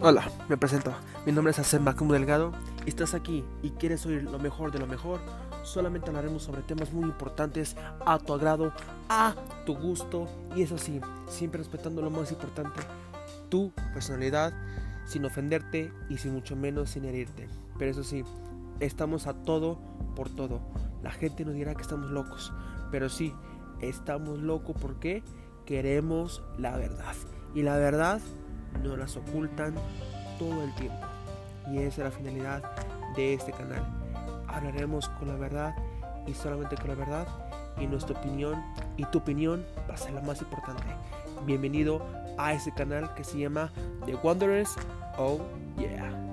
Hola, me presento. Mi nombre es Hacem Macumo Delgado y estás aquí y quieres oír lo mejor de lo mejor. Solamente hablaremos sobre temas muy importantes a tu agrado, a tu gusto y eso sí, siempre respetando lo más importante, tu personalidad, sin ofenderte y sin mucho menos sin herirte. Pero eso sí, estamos a todo por todo. La gente nos dirá que estamos locos, pero sí, estamos locos porque queremos la verdad. Y la verdad no las ocultan todo el tiempo. Y esa es la finalidad de este canal. Hablaremos con la verdad y solamente con la verdad. Y nuestra opinión y tu opinión va a ser la más importante. Bienvenido a ese canal que se llama The Wanderers. Oh yeah.